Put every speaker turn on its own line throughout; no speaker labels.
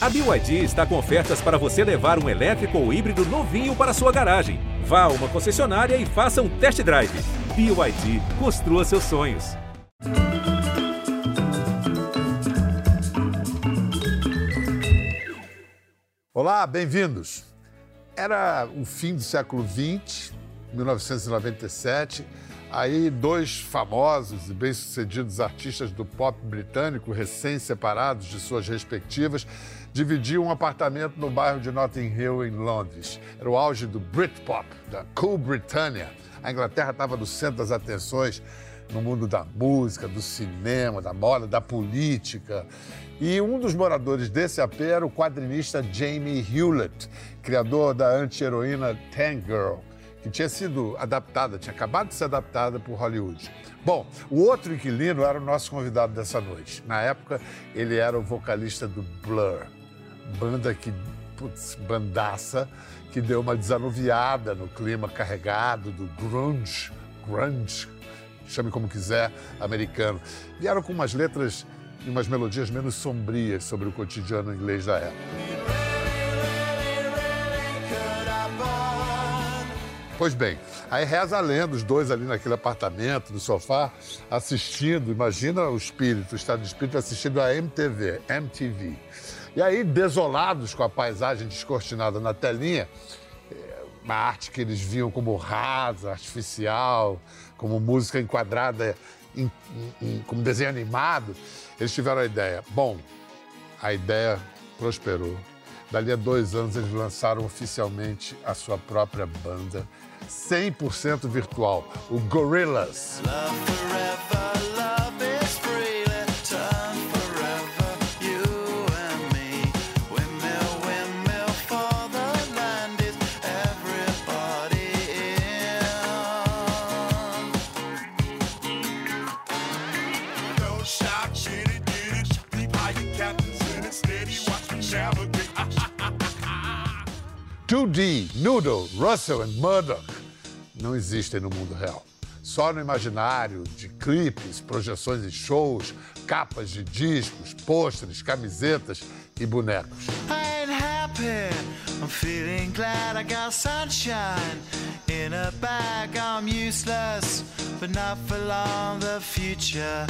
A BYD está com ofertas para você levar um elétrico ou híbrido novinho para sua garagem. Vá a uma concessionária e faça um test drive. BYD, construa seus sonhos.
Olá, bem-vindos. Era o fim do século XX, 1997. Aí, dois famosos e bem-sucedidos artistas do pop britânico, recém-separados de suas respectivas, dividiam um apartamento no bairro de Notting Hill, em Londres. Era o auge do Britpop, da Cool Britannia. A Inglaterra estava no centro das atenções no mundo da música, do cinema, da moda, da política. E um dos moradores desse AP era o quadrinista Jamie Hewlett, criador da anti-heroína Tank Girl que tinha sido adaptada, tinha acabado de ser adaptada por Hollywood. Bom, o outro inquilino era o nosso convidado dessa noite. Na época, ele era o vocalista do Blur, banda que, putz, bandaça, que deu uma desanuviada no clima carregado do grunge, grunge, chame como quiser, americano. Vieram com umas letras e umas melodias menos sombrias sobre o cotidiano inglês da época. Pois bem, aí reza a lenda, os dois ali naquele apartamento, no sofá, assistindo, imagina o espírito, o estado de espírito assistindo a MTV, MTV. E aí, desolados com a paisagem descortinada na telinha, uma arte que eles viam como rasa, artificial, como música enquadrada em, em, como desenho animado, eles tiveram a ideia. Bom, a ideia prosperou. Dali a dois anos, eles lançaram oficialmente a sua própria banda 100% virtual, o Gorillaz. D, Noodle, Russell e Murdoch não existem no mundo real. Só no imaginário de clipes, projeções em shows, capas de discos, pôsteres, camisetas e bonecos. I'm feeling glad I got sunshine in a bag. I'm useless, but not for long. The future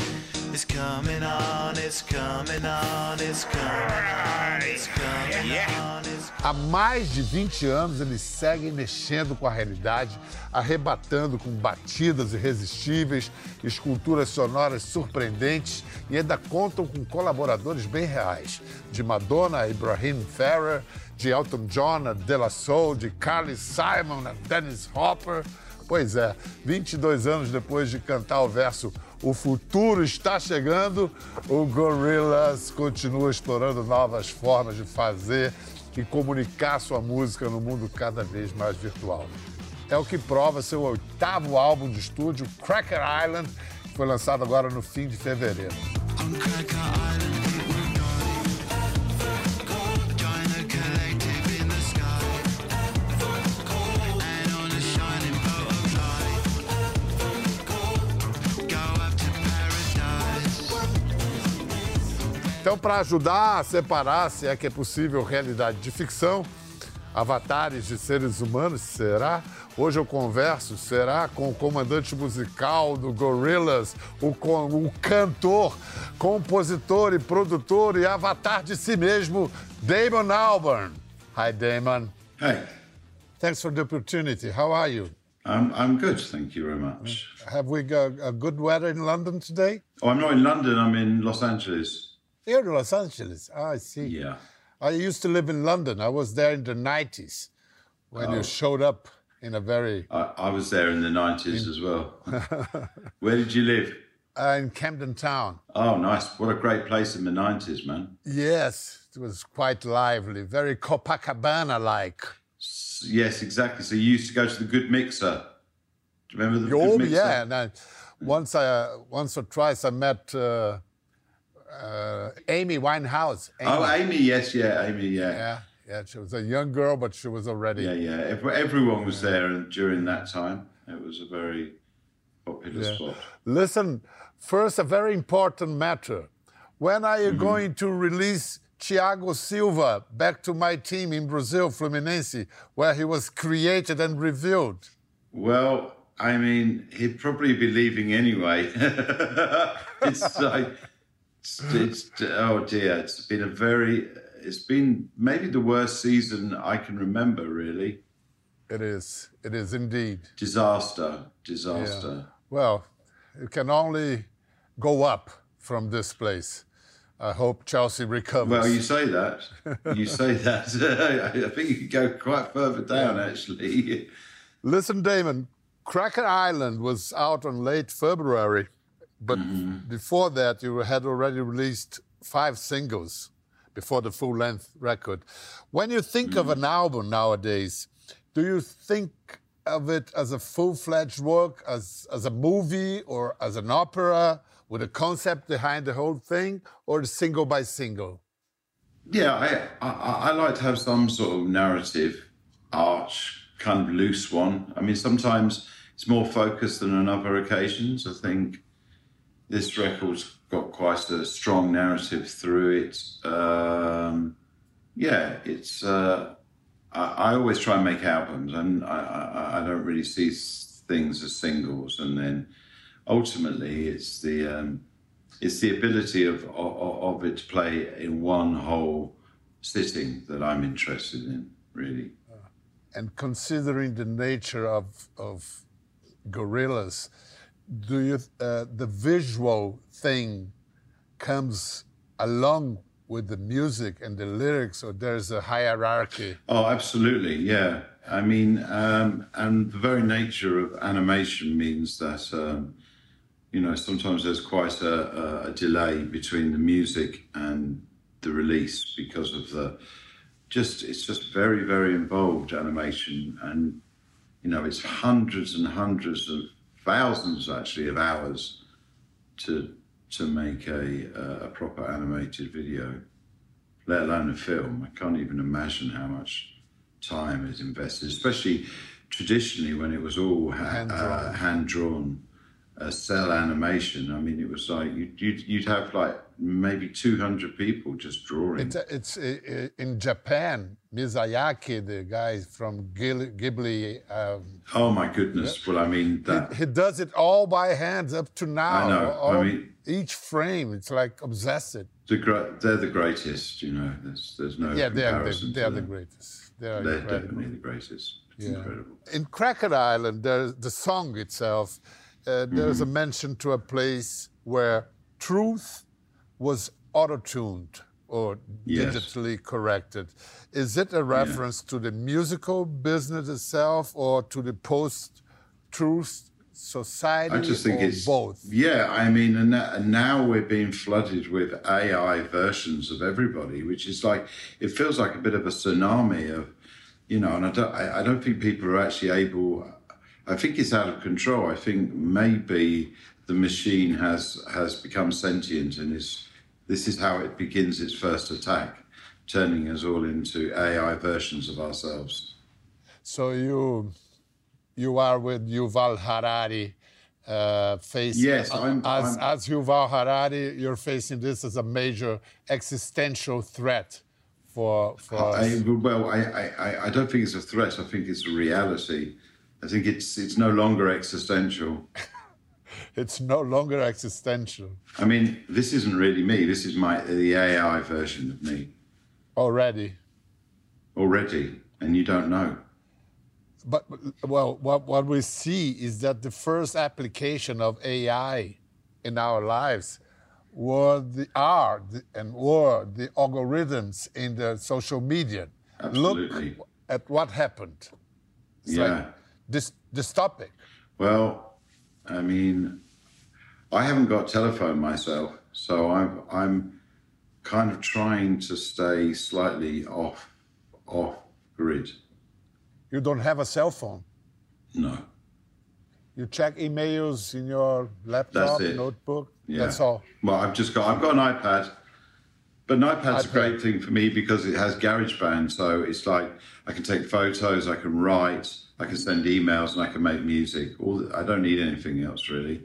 is coming on, it's coming on, it's coming on, it's coming on. Há mais de 20 anos eles seguem mexendo com a realidade, arrebatando com batidas irresistíveis, esculturas sonoras surpreendentes e ainda contam com colaboradores bem reais, de Madonna a Ibrahim Ferrer de Elton John, a De La Soul, de Carly Simon, a Dennis Hopper. Pois é, 22 anos depois de cantar o verso O futuro está chegando, o Gorillaz continua explorando novas formas de fazer e comunicar sua música no mundo cada vez mais virtual. É o que prova seu oitavo álbum de estúdio, Cracker Island, que foi lançado agora no fim de fevereiro. Então, para ajudar a separar, se é que é possível, realidade de ficção, avatares de seres humanos, será? Hoje eu converso, será, com o comandante musical do Gorillaz, o, o cantor, compositor e produtor e avatar de si mesmo, Damon Albarn. Hi, Damon.
Hey.
Thanks for the opportunity. How are you?
I'm, I'm good, thank you very much.
Have we got a good weather in London today?
Oh, I'm not in London, I'm in Los Angeles.
You're in Los Angeles. Ah, I see.
Yeah.
I used to live in London. I was there in the 90s when oh. you showed up in a very.
I, I was there in the 90s in... as well. Where did you live?
Uh, in Camden Town.
Oh, nice. What a great place in the 90s, man.
Yes, it was quite lively, very Copacabana like.
Yes, exactly. So you used to go to the Good Mixer. Do you remember the
oh,
Good Mixer?
yeah. And once, I, once or twice I met. Uh, uh, Amy Winehouse.
Amy. Oh, Amy, yes, yeah, Amy, yeah.
Yeah, yeah. She was a young girl, but she was already.
Yeah, yeah. Everyone was there during that time. It was a very popular yeah. spot.
Listen, first, a very important matter. When are you mm-hmm. going to release Thiago Silva back to my team in Brazil, Fluminense, where he was created and revealed?
Well, I mean, he'd probably be leaving anyway. it's like, it's, it's, oh dear, it's been a very, it's been maybe the worst season I can remember, really.
It is. It is indeed.
Disaster. Disaster.
Yeah. Well, it can only go up from this place. I hope Chelsea recovers.
Well, you say that. You say that. I think you could go quite further down, actually.
Listen, Damon, Cracker Island was out on late February, but mm-hmm. before that, you had already released five singles before the full length record. When you think mm-hmm. of an album nowadays, do you think of it as a full fledged work, as, as a movie or as an opera? with a concept behind the whole thing, or single by single?
Yeah, I, I, I like to have some sort of narrative arch, kind of loose one. I mean, sometimes it's more focused than on other occasions. I think this record's got quite a strong narrative through it. Um, yeah, it's. Uh, I, I, always try and make albums, and I, I, I don't really see things as singles, and then ultimately it's the um, it's the ability of, of, of it to play in one whole sitting that I'm interested in, really.
And considering the nature of of Gorillaz, do you uh, the visual thing comes along with the music and the lyrics, or there's a hierarchy?
Oh, absolutely, yeah. I mean, um, and the very nature of animation means that um, you know, sometimes there's quite a, a, delay between the music and the release because of the just it's just very very involved animation and you know it's hundreds and hundreds of thousands actually of hours to to make a a proper animated video let alone a film i can't even imagine how much time is invested especially traditionally when it was all ha- hand drawn, uh, hand -drawn a cel animation. I mean, it was like you'd, you'd, you'd have like maybe 200 people just drawing.
It's, it's in Japan, Miyazaki, the guy from Ghibli. Um,
oh my goodness! Well, I mean,
that... he, he, does it all by hand up to now.
I know.
All,
I mean,
each frame, it's like obsessed.
The they're the greatest. You know, there's there's no
yeah, they're the, they're the greatest.
They're, they're definitely the greatest. It's yeah. incredible.
In Cracker Island, there's the song itself uh, there's a mm-hmm. mention to a place where truth was auto-tuned or yes. digitally corrected. Is it a reference yeah. to the musical business itself or to the post-truth society? I just think it's both.
Yeah, I mean, and, and now we're being flooded with AI versions of everybody, which is like it feels like a bit of a tsunami of, you know. And I don't, I, I don't think people are actually able I think it's out of control. I think maybe the machine has has become sentient and is this is how it begins its first attack, turning us all into AI versions of ourselves.
So you you are with Yuval Harari. Uh, facing,
yes, I'm,
as,
I'm,
as Yuval Harari, you're facing this as a major existential threat for for
I, us. Well, I, I, I don't think it's a threat. I think it's a reality I think it's it's no longer existential.
It's no longer existential.
I mean, this isn't really me. This is my the AI version of me.
Already.
Already, and you don't know.
But well, what what we see is that the first application of AI in our lives were the are and were the algorithms in the social media.
Absolutely.
Look at what happened.
It's yeah. Like
this this topic?
Well, I mean, I haven't got telephone myself, so I'm I'm kind of trying to stay slightly off off grid.
You don't have a cell phone?
No.
You check emails in your laptop, notebook.
Yeah.
That's all.
Well, I've just got I've got an iPad. But an iPad's iPad. a great thing for me because it has GarageBand, so it's like I can take photos, I can write, I can send emails and I can make music. All I don't need anything else really.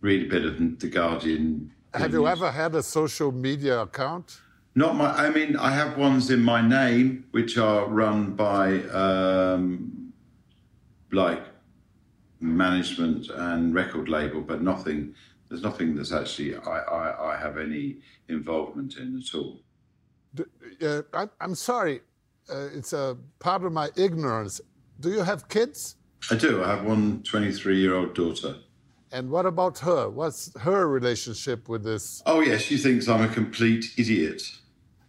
Read a bit of The Guardian.
Have you ever had a social media account?
Not my. I mean, I have ones in my name which are run by um, like management and record label, but nothing. There's nothing that's actually I, I, I have any involvement in at all.
Uh, I, I'm sorry, uh, it's a part of my ignorance. Do you have kids?
I do. I have one 23 year old daughter.
And what about her? What's her relationship with this?
Oh, yeah, she thinks I'm a complete idiot.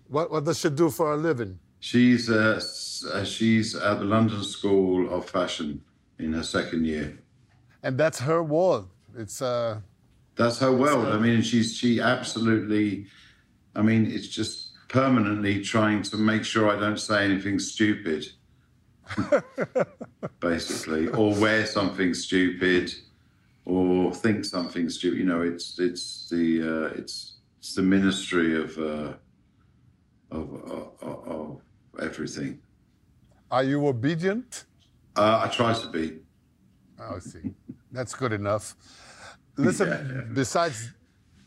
What, what does she do for a living?
She's uh, uh, she's at the London School of Fashion in her second year.
And that's her world. It's uh,
that's her world. I mean, she's she absolutely. I mean, it's just permanently trying to make sure I don't say anything stupid, basically, or wear something stupid, or think something stupid. You know, it's it's the uh, it's it's the ministry of, uh, of, of of everything.
Are you obedient?
Uh, I try to be.
Oh, I see. That's good enough. Listen,
Yeah, yeah.
besides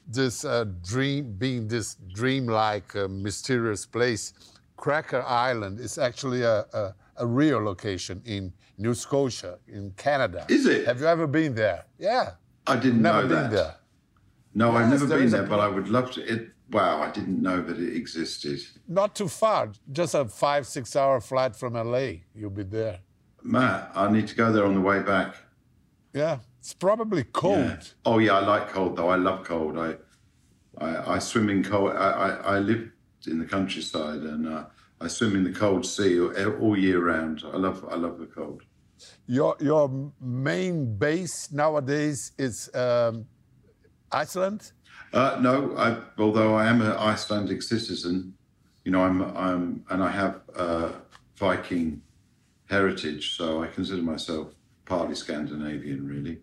this uh, dream, being this dreamlike, uh, mysterious place, Cracker Island is actually a, a, a real location in New Scotia, in Canada.
Is it?
Have you ever been there? Yeah.
I didn't
Never
know
been
that.
there.
No, I've never
there
been there, but I would love to. It, wow, I didn't know that it existed.
Not too far, just a five, six hour flight from LA. You'll be there.
Matt, I need to go there on the way back.
Yeah. It's probably cold.
Yeah. Oh yeah, I like cold though. I love cold. I I, I swim in cold. I, I, I live in the countryside and uh, I swim in the cold sea all, year round. I love I love the cold.
Your, your main base nowadays is um, Iceland?
Uh, no, I, although I am an Icelandic citizen, you know, I'm I'm and I have uh, Viking heritage, so I consider myself partly Scandinavian, really.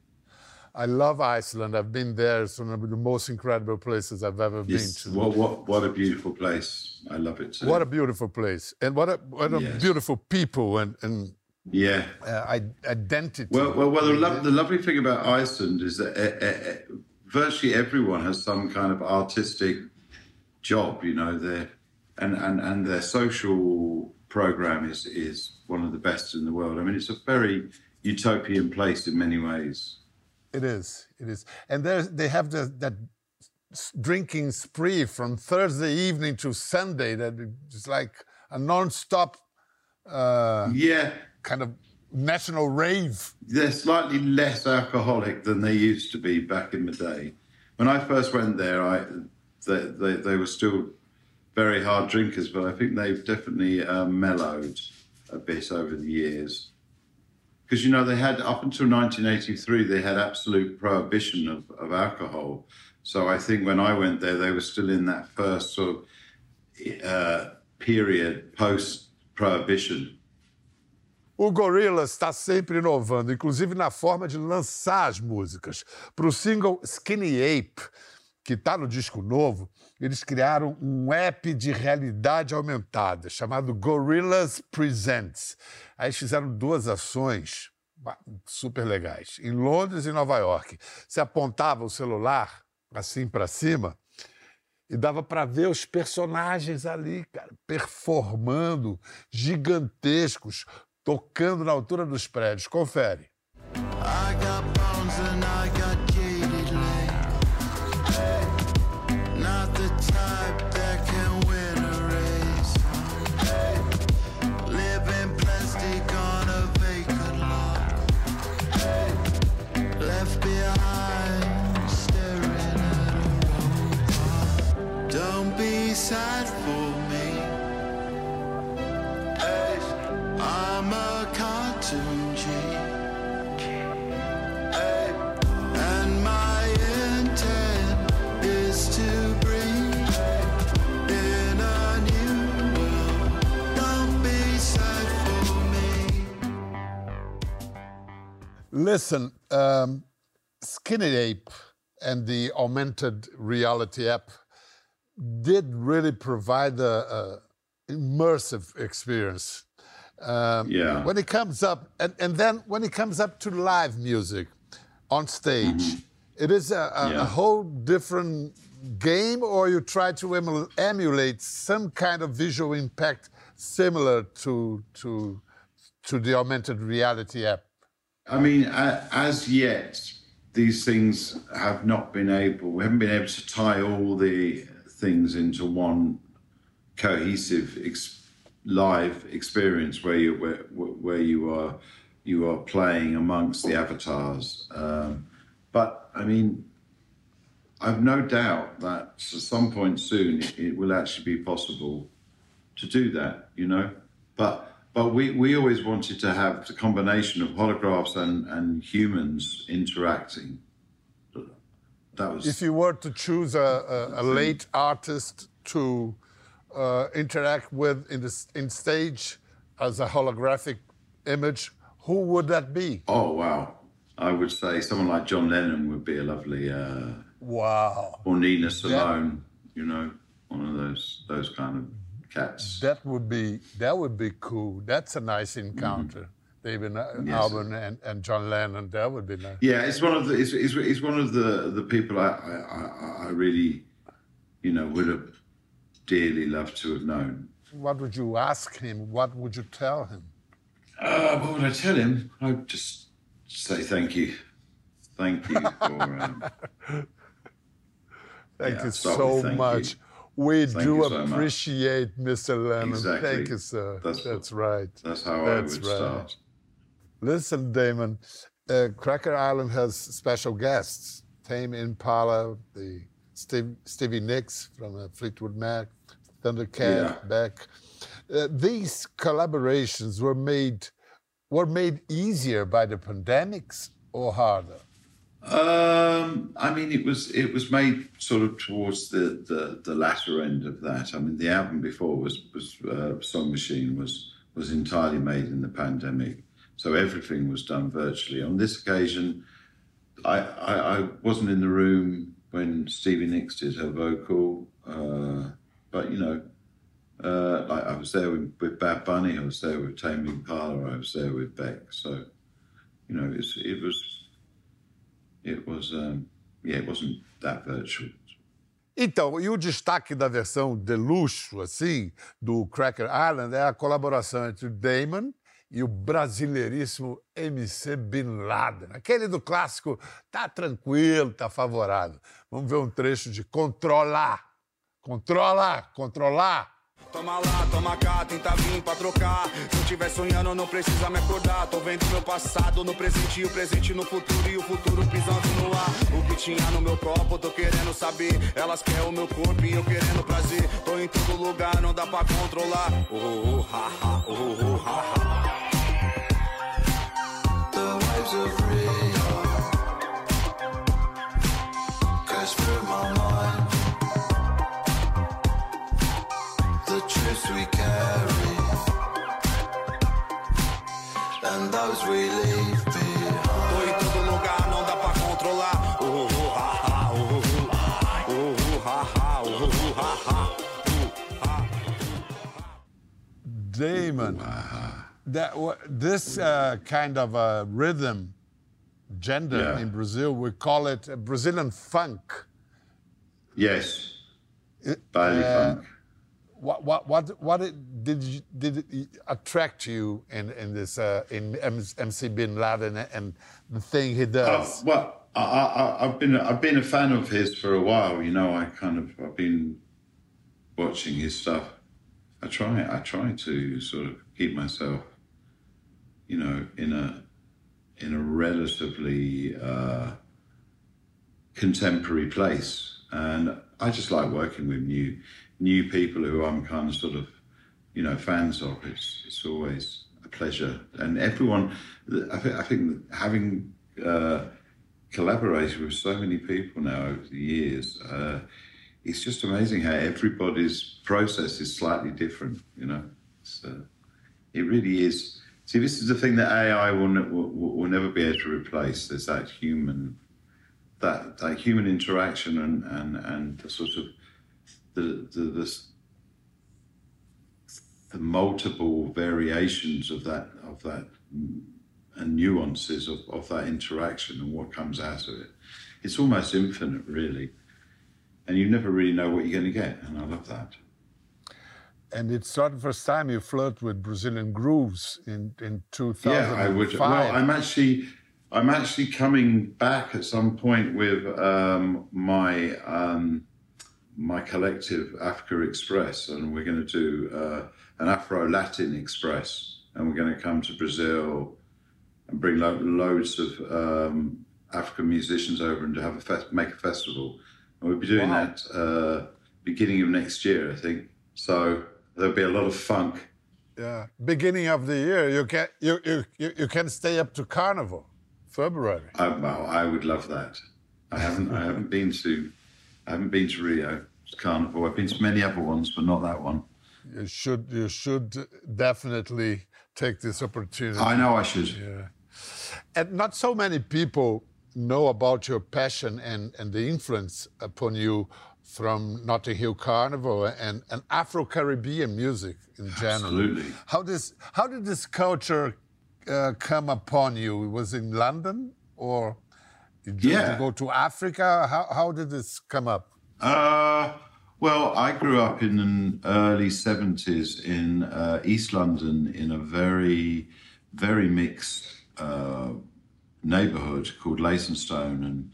I love Iceland. I've been there. It's one of the most incredible places I've ever
Yes,
been to.
what what what a beautiful place! I love it too.
What a beautiful place, and what a what a
Yes.
beautiful people and and
yeah.
uh, identity.
Well, well, well. The, lo- the lovely thing about Iceland is that uh, uh, virtually everyone has some kind of artistic job. You know, their and and and their social program is is one of the best in the world. I mean, it's a very utopian place in many ways.
It is. It is. And they have the, that drinking spree from Thursday evening to Sunday that it's like a non-stop uh,
Yeah,
kind of national rave.
they're slightly less alcoholic than they used to be back in the day. When I first went there, I they they, they were still very hard drinkers, but I think they've definitely um, mellowed a bit over the years. Because you know they had up until 1983, they had absolute prohibition of, of alcohol. So I think when I went there, they were still in that first sort of uh, period post prohibition.
O Gorillaz está sempre inovando, inclusive na forma de lançar as músicas. Para o single Skinny Ape, que está no disco novo, eles criaram um app de realidade aumentada chamado Gorillaz Presents. Aí eles fizeram duas ações super legais, em Londres e Nova York. Você apontava o celular assim para cima e dava para ver os personagens ali, cara, performando, gigantescos, tocando na altura dos prédios. Confere.
I got bones and I
Listen, um, Skinny Ape and the augmented reality app did really provide a, a immersive experience. Um,
Yeah.
When it comes up, and, and then when it comes up to live music on stage, it is a, a, a whole different game or you try to emu- emulate some kind of visual impact similar to to to the augmented reality app?
I mean, as yet, these things have not been able. We haven't been able to tie all the things into one cohesive ex- live experience where you where, where you are you are playing amongst the avatars. Um, but I mean, I've no doubt that at some point soon it will actually be possible to do that. You know, but but we, we always wanted to have the combination of holographs and, and humans interacting. That was
If you were to choose a, a, a late artist to uh, interact with in the in stage as a holographic image, who would that be?
oh wow. I would say someone like John Lennon would be a lovely, uh,
Wow,
or Nina Simone. You know, one of those those kind of cats.
that would be that would be cool. That's a nice encounter. David uh,
Yes.
Albarn and, and John Lennon. That would be nice.
Yeah, it's one of the it's, it's, it's one of the the people I, I I- I really, you know, would have dearly loved to have known.
What would you ask him? What would you tell him?
Uh, what would I tell him? I'd just say thank you. Thank you for. Um,
Thank
Yeah,
you so
thank
much.
you.
We
Thank
do
you so much.
appreciate Mr. Lennon.
Exactly.
Thank you, sir.
That's
That's, right.
that's how
That's
I would
right.
start.
Listen, Damon, uh, Cracker Island has special guests. Tame Impala, the Steve, Stevie Nicks from uh, Fleetwood Mac, Thundercat,
Yeah.
Beck. Uh, these collaborations were made were made easier by the pandemics or harder?
Um, I mean, it was it was made sort of towards the, the, the latter end of that. I mean, the album before was was uh, Song Machine was was entirely made in the pandemic, so everything was done virtually. On this occasion, I I, I wasn't in the room when Stevie Nicks did her vocal, uh, but you know. Uh, like I was there with, with Bad Bunny, I was there with Tame Impala, I was there with Beck. So, you know, it was it was um, yeah, it wasn't that virtual.
Então, e o destaque da versão de luxo, assim, do Cracker Island é a colaboração entre Damon e o brasileiríssimo MC Bin Laden. Aquele do clássico tá tranquilo, tá favorável. Vamos ver um trecho de Controlar. Controla, controlar.
Toma lá, toma cá, tenta vir pra trocar. Se eu tiver sonhando, não precisa me acordar. Tô vendo meu passado no presente o presente no futuro. E o futuro pisando no ar. O que tinha no meu copo, tô querendo saber. Elas querem o meu corpo e eu querendo prazer. Tô em todo lugar, não dá pra controlar. Oh, oh, ha, ha, oh, oh, ha, ha.
The of and those we leave behind.
Tô em todo lugar, não dá pra controlar. Uh, uh, uh, ha, ha, ha, ha, ha, ha. Oh, ha.
Damon, that, this uh, kind of uh, rhythm, gender
Yeah.
in Brazil, we call it uh, Brazilian funk.
Yes,
It-
Baile
uh,
Funk.
What what what what did you, did it attract you in in this uh, in MC Bin Laden and the thing he does?
well, I, I've been I've been a fan of his for a while. You know, I kind of I've been watching his stuff. I try I try to sort of keep myself, you know, in a in a relatively uh, contemporary place, and I just like working with new new people who I'm kind of sort of you know fans of. It's it's always a pleasure, and everyone. I think I think having uh, collaborated with so many people now over the years, uh, it's just amazing how everybody's process is slightly different. You know, uh, it really is. See, this is the thing that AI will, ne- will will never be able to replace. There's that human that that human interaction and and and the sort of the the the, the multiple variations of that of that and nuances of, of that interaction and what comes out of it. It's almost infinite, really. and you never really know what you're going to get, and I love that.
And it's not the first time you flirt with Brazilian grooves in in 2005.
Yeah, I would. Well, I'm actually, I'm actually coming back at some point with um, my um, my collective Africa Express, and we're going to do uh, an Afro Latin Express, and we're going to come to Brazil and bring lo- loads of um, African musicians over and to have a fest- make a festival. And we'll be doing
Wow.
that uh, beginning of next year, I think. So there'll be a lot of funk.
Yeah, beginning of the year, you can you you you, you can stay up to Carnival, February.
I, well, I would love that. I haven't. I haven't been to. I haven't been to Rio Carnival. I've been to many other ones, but not that one.
You should you should definitely take this opportunity.
I know I should.
Yeah. And not so many people know about your passion and, and the influence upon you from Notting Hill Carnival and, and Afro Caribbean music in general.
Absolutely.
How does how did this culture uh, come upon you? Was it in London or did you
Yeah.
go to Africa? How how did this come up?
Uh, well, I grew up in the early 70s in uh, East London in a very, very mixed uh, neighborhood called Leytonstone. And,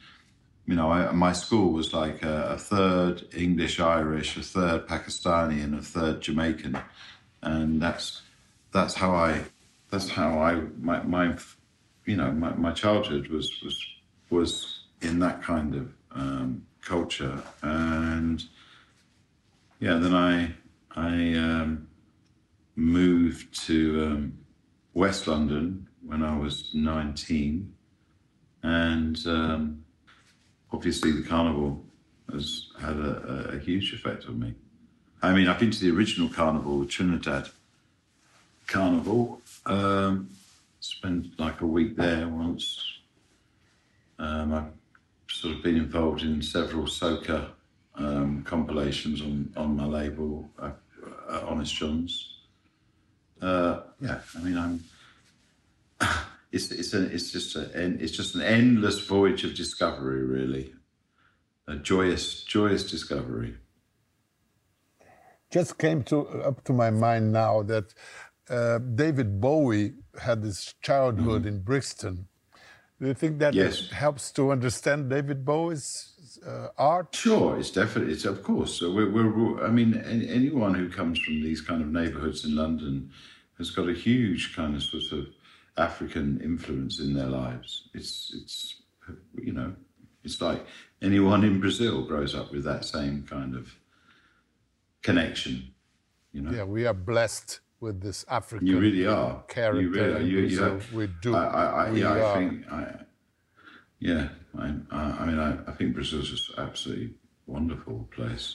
you know, I, my school was like a, a third English Irish, a third Pakistani, and a third Jamaican. And that's that's how I that's how I my, my you know my, my childhood was was was in that kind of um, culture. And yeah then I I um, moved to um, West London when I was 19 and um, obviously the carnival has had a, a, huge effect on me. I mean I've been to the original carnival Trinidad carnival um, spent like a week there once um, I've sort of been involved in several soca um, compilations on, on my label, uh, uh, Honest Jon's. Uh, yeah, I mean, I'm. It's it's a, it's just a it's just an endless voyage of discovery, really. A joyous joyous discovery.
just came to up to my mind now that uh, David Bowie had his childhood in Brixton. Do you think that
Yes.
helps to understand David Bowie's uh, art?
Sure, it's definitely, it's of course. So we're, we're I mean, any, anyone who comes from these kind of neighbourhoods in London has got a huge kind of sort of African influence in their lives. It's, it's, you know, it's like anyone in Brazil grows up with that same kind of connection. You know,
Yeah, we are blessed with this African
you really are.
character.
You really are. You, you
we do.
I, I, I,
We
yeah, I think. I, yeah, I, I, I mean, I, I think Brazil's just absolutely wonderful place.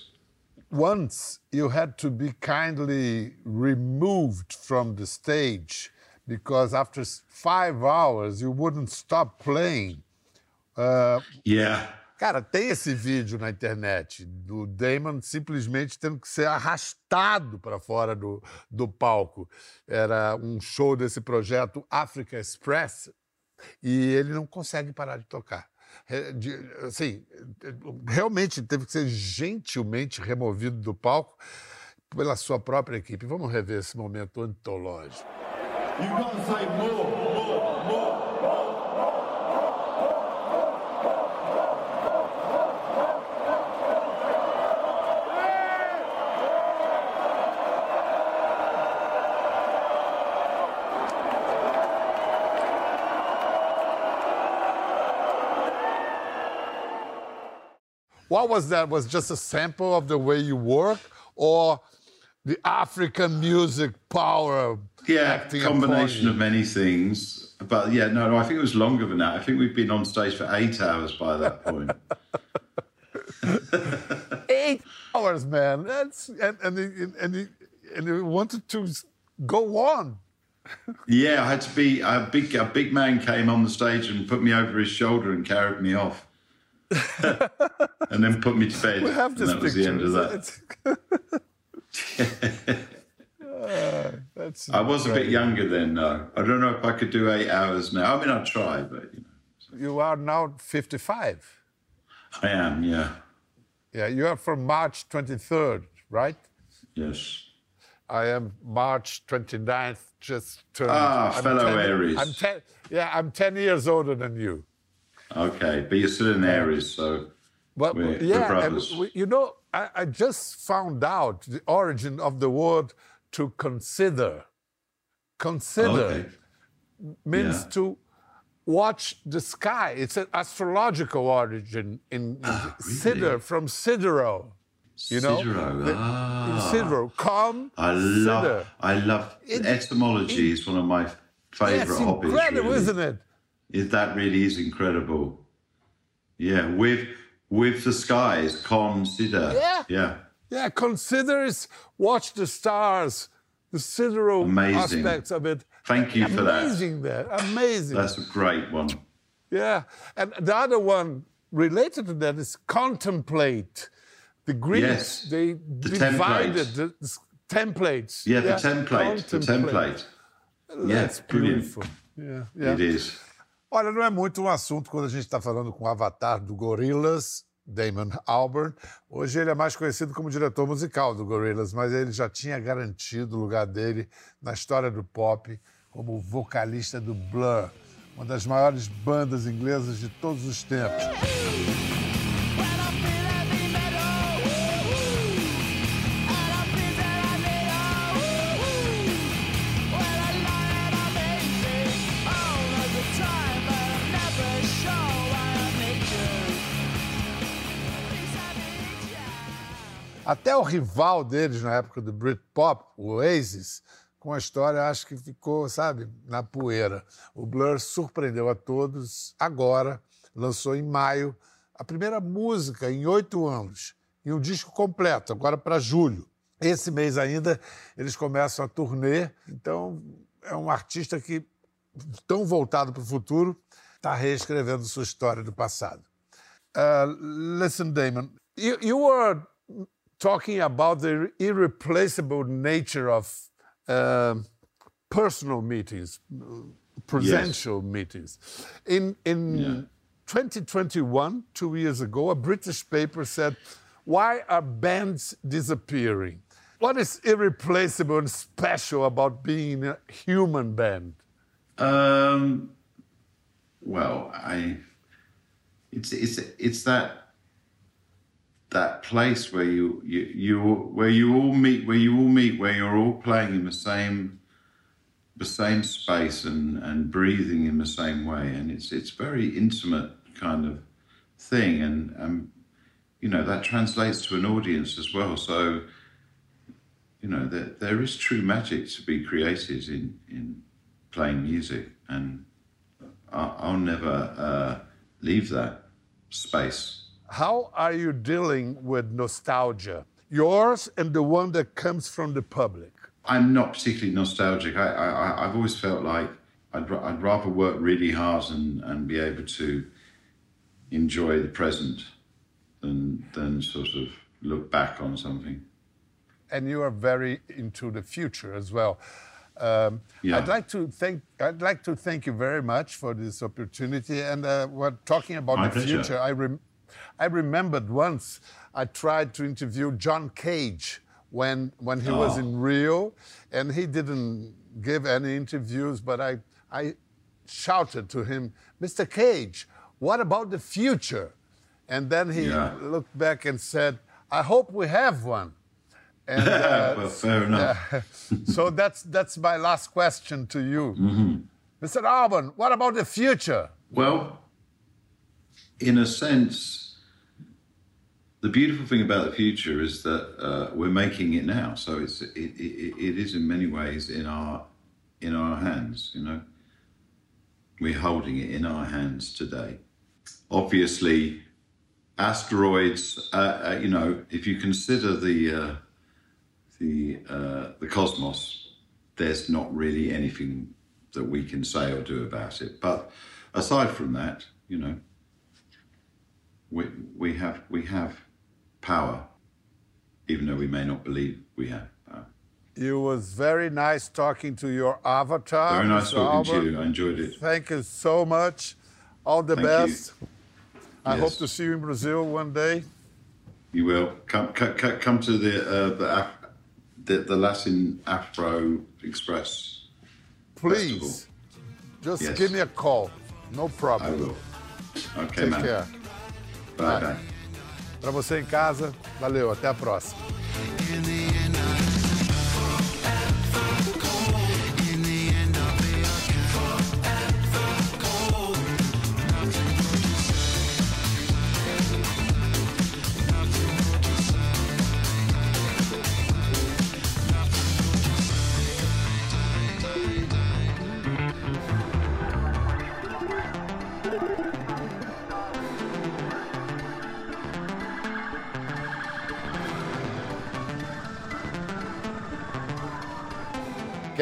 Once you had to be kindly removed from the stage because after five hours you wouldn't stop playing. Uh,
Yeah.
Cara, tem esse vídeo na internet do Damon simplesmente tendo que ser arrastado para fora do, do palco. Era um show desse projeto Africa Express e ele não consegue parar de tocar. É, assim, realmente teve que ser gentilmente removido do palco pela sua própria equipe. Vamos rever esse momento antológico.
You gotta say more.
What was that? Was just a sample of the way you work, or the African music power
Yeah, combination of many things. But yeah, no, no, I think it was longer than that. I think we've been on stage for eight hours by that point.
eight hours, man. That's and and and and he wanted to go on.
yeah, I had to be a big. A big man came on the stage and put me over his shoulder and carried me off, and then put me to bed.
We have
and that was the end of that.
Ah, that's
I was a bit younger then, though. I don't know if I could do eight hours now. I mean, I'd try, but you know,
You are now 55.
I am. Yeah,
Yeah, you are from March 23rd, right?
Yes.
I am March 29th, just turned.
Ah,
I'm
fellow
10
Aries.
I'm 10, yeah, I'm 10 years older than you.
Okay, but you're still in Aries, so
But
We're- we're
yeah, and
brothers.
we, you know, I, I just found out the origin of the word to consider. Consider
okay.
means
Yeah.
to watch the sky. It's an astrological origin in,
Ah,
Sidder from Sidero. You know,
Sidero,
The-
ah.
Sidero, come.
I love I love
It-
etymology is one of my
Yes,
favorite hobbies.
incredible,
really.
isn't it?
Is that really is incredible. Yeah, with with the skies, consider.
Yeah.
Yeah.
Yeah, consider is watch the stars, the sidereal
Amazing.
aspects of it.
Thank you for that.
Amazing there, amazing.
That's a great one.
Yeah, and the other one related to that is contemplate. The Greeks
Yes,
they
the
divided
template.
the, the templates.
Yeah, the template. The
contemplate.
template. Yeah,
That's
brilliant.
beautiful. Yeah, yeah.
It is.
Olha, não é muito um assunto quando a gente está falando com o avatar do Gorillaz, Damon Albarn. Hoje ele é mais conhecido como diretor musical do Gorillaz, mas ele já tinha garantido o lugar dele na história do pop como vocalista do Blur, uma das maiores bandas inglesas de todos os tempos. Até o rival deles na época do Britpop, o Oasis, com a história acho que ficou, sabe, na poeira. O Blur surpreendeu a todos agora, lançou em maio a primeira música em oito anos, e um disco completo, agora para julho. Esse mês ainda eles começam a turnê, então é um artista que, tão voltado para o futuro, está reescrevendo sua história do passado. Uh, listen, Damon, you, you were talking about the irreplaceable nature of um personal meetings, uh, presential meetings. In in 2021, two years ago, a British paper said, "Why are bands disappearing? What is irreplaceable and special about being a human band?"
Um, well, I, it's it's it's that that place where you you you where you all meet where you all meet where you're all playing in the same the same space and and breathing in the same way. And it's it's very intimate kind of thing. And um you know that translates to an audience as well. So you know there, there is true magic to be created in in playing music. And I'll, I'll never uh, leave that space
How are you dealing with nostalgia? Yours and the one that comes from the public.
I'm not particularly nostalgic. I, I've always felt like I'd, I'd rather work really hard and, and be able to enjoy the present than, than sort of look back on something.
and you are very into the future as well. Um,
Yeah.
I'd like to thank I'd like to thank you very much for this opportunity. And uh, we're talking about
My
the
pleasure.
future. I rem- I remembered once I tried to interview John Cage when when he was
Oh.
in Rio, and he didn't give any interviews. But I I shouted to him, Mr. Cage, what about the future? And then he
Yeah.
looked back and said, I hope we have one. And uh,
well, fair enough.
so that's that's my last question to you,
Mm-hmm.
Mr. Albarn. What about the future?
Well, in a sense, the beautiful thing about the future is that uh, we're making it now. So it's it, it, it is in many ways in our in our hands. You know, we're holding it in our hands today. Obviously, asteroids. Uh, uh, you know, if you consider the uh, the uh, the cosmos, there's not really anything that we can say or do about it. But aside from that, you know, we we have we have power, even though we may not believe we have power.
It was very nice talking to your avatar.
Very nice
Mr.
talking to you. I enjoyed it.
Thank you so much. All the
Thank you.
best. I
Yes.
hope to see you in Brazil one day.
You will come come, come to the uh, the, Af- the the Latin Afro Express.
Please, just
Yes.
give me a call. No problem.
I will. Okay,
Take
man.
care. Para você em casa, valeu, até a próxima.